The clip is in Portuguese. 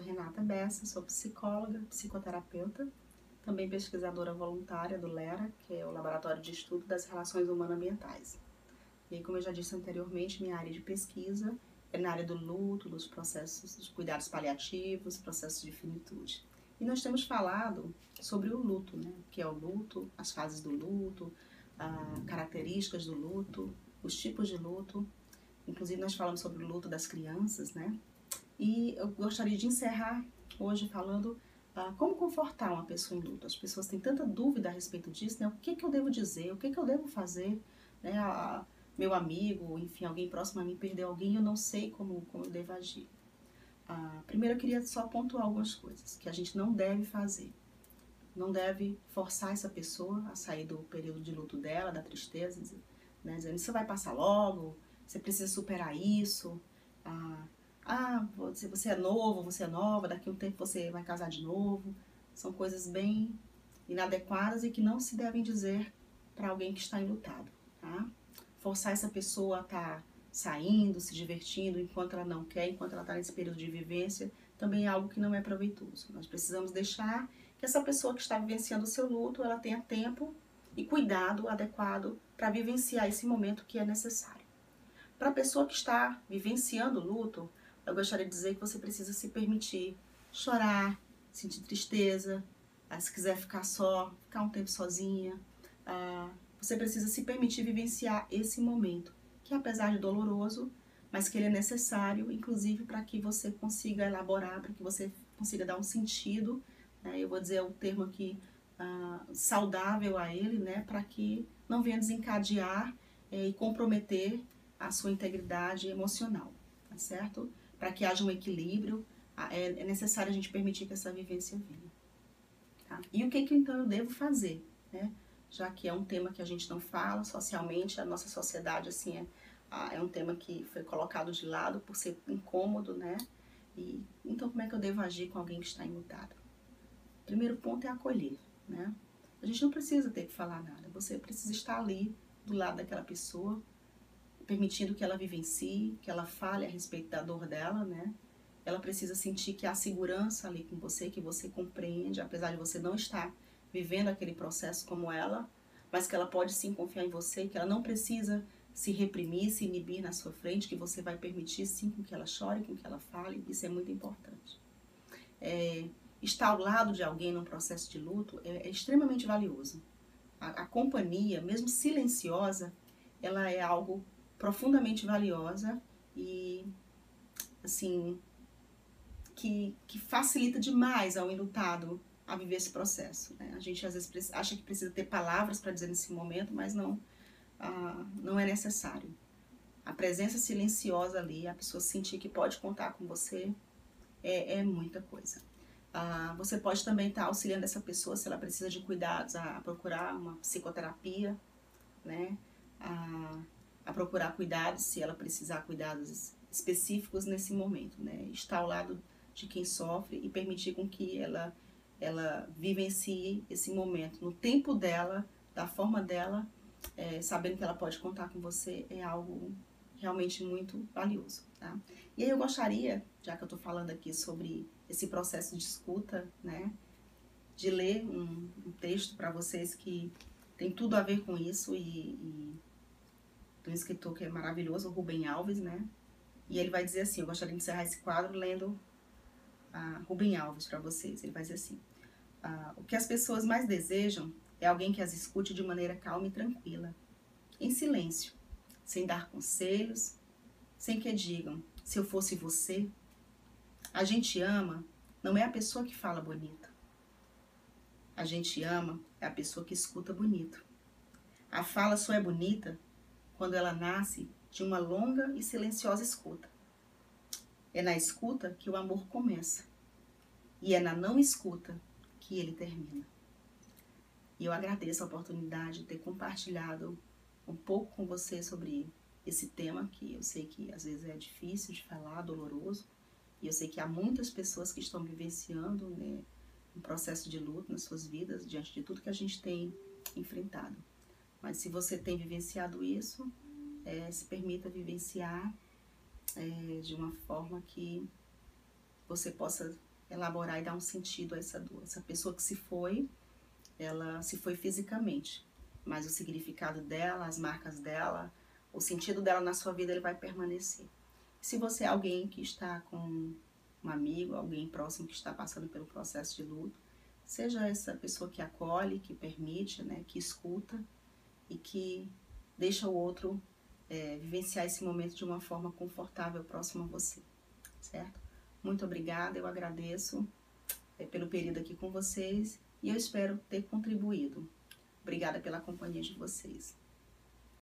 Renata Bessa, sou psicóloga, psicoterapeuta, também pesquisadora voluntária do LERA, que é o Laboratório de Estudo das Relações Humano-Ambientais. E como eu já disse anteriormente, minha área de pesquisa é na área do luto, dos processos, dos cuidados paliativos, processos de finitude. E nós temos falado sobre o luto, né? que é o luto, as fases do luto, ah, características do luto, os tipos de luto. Inclusive nós falamos sobre o luto das crianças, né? E eu gostaria de encerrar hoje falando ah, como confortar uma pessoa em luto. As pessoas têm tanta dúvida a respeito disso, né? O que, que eu devo dizer? O que, que eu devo fazer? Né? A, meu amigo, enfim, alguém próximo a mim perdeu alguém, eu não sei como, como eu devo agir. Ah, primeiro eu queria só pontuar algumas coisas que a gente não deve fazer. Não deve forçar essa pessoa a sair do período de luto dela, da tristeza, né? dizendo, isso vai passar logo, você precisa superar isso. Ah, ah, você, você é novo, você é nova, daqui a um tempo você vai casar de novo. São coisas bem inadequadas e que não se devem dizer para alguém que está enlutado, tá? Forçar essa pessoa a estar tá saindo, se divertindo enquanto ela não quer, enquanto ela está nesse período de vivência, também é algo que não é proveitoso. Nós precisamos deixar que essa pessoa que está vivenciando o seu luto, ela tenha tempo e cuidado adequado para vivenciar esse momento que é necessário. Para a pessoa que está vivenciando o luto, eu gostaria de dizer que você precisa se permitir chorar, sentir tristeza, ah, se quiser ficar só, ficar um tempo sozinha. Ah, você precisa se permitir vivenciar esse momento, que apesar de doloroso, mas que ele é necessário, inclusive para que você consiga elaborar, para que você consiga dar um sentido, né, eu vou dizer o termo aqui, ah, saudável a ele, né, para que não venha desencadear eh, e comprometer a sua integridade emocional, tá certo? Para que haja um equilíbrio, é, é, necessário a gente permitir que essa vivência venha. Tá? E o que, que então eu devo fazer? Né? Já que é um tema que a gente não fala socialmente, a nossa sociedade assim é, é um tema que foi colocado de lado por ser incômodo, né? E, então como é que eu devo agir com alguém que está enlutado? Primeiro ponto é acolher, né? A gente não precisa ter que falar nada, você precisa estar ali do lado daquela pessoa, permitindo que ela vivencie, que ela fale a respeito da dor dela, né? Ela precisa sentir que há segurança ali com você, que você compreende, apesar de você não estar vivendo aquele processo como ela, mas que ela pode sim confiar em você, que ela não precisa se reprimir, se inibir na sua frente, que você vai permitir sim com que ela chore, com que ela fale, isso é muito importante. É, estar ao lado de alguém num processo de luto é, é extremamente valioso. A, a companhia, mesmo silenciosa, ela é algo profundamente valiosa e, assim, que, que facilita demais ao enlutado a viver esse processo. Né? A gente às vezes acha que precisa ter palavras para dizer nesse momento, mas não, ah, não é necessário. A presença silenciosa ali, a pessoa sentir que pode contar com você, é, é muita coisa. Ah, você pode também estar tá auxiliando essa pessoa se ela precisa de cuidados, a, a procurar uma psicoterapia, né? A, a procurar cuidados, se ela precisar cuidados específicos nesse momento, né? Estar ao lado de quem sofre e permitir com que ela ela vivencie esse momento no tempo dela, da forma dela, é, sabendo que ela pode contar com você é algo realmente muito valioso, tá? E aí eu gostaria, já que eu estou falando aqui sobre esse processo de escuta, né, de ler um, um texto para vocês que tem tudo a ver com isso e, e do escritor que é maravilhoso, o Rubem Alves, né? E ele vai dizer assim, eu gostaria de encerrar esse quadro lendo a Rubem Alves para vocês. Ele vai dizer assim, ah, o que as pessoas mais desejam é alguém que as escute de maneira calma e tranquila, em silêncio, sem dar conselhos, sem que digam, se eu fosse você. A gente ama não é a pessoa que fala bonito. A gente ama é a pessoa que escuta bonito. A fala só é bonita quando ela nasce de uma longa e silenciosa escuta. É na escuta que o amor começa, e é na não escuta que ele termina. E eu agradeço a oportunidade de ter compartilhado um pouco com você sobre esse tema que eu sei que às vezes é difícil de falar, doloroso, e eu sei que há muitas pessoas que estão vivenciando né, um processo de luto nas suas vidas diante de tudo que a gente tem enfrentado. Mas se você tem vivenciado isso, é, se permita vivenciar é, de uma forma que você possa elaborar e dar um sentido a essa dor. Essa pessoa que se foi, ela se foi fisicamente, mas o significado dela, as marcas dela, o sentido dela na sua vida, ele vai permanecer. Se você é alguém que está com um amigo, alguém próximo que está passando pelo processo de luto, seja essa pessoa que acolhe, que permite, né, que escuta e que deixa o outro é, vivenciar esse momento de uma forma confortável próximo a você, certo? Muito obrigada, eu agradeço é, pelo período aqui com vocês e eu espero ter contribuído. Obrigada pela companhia de vocês.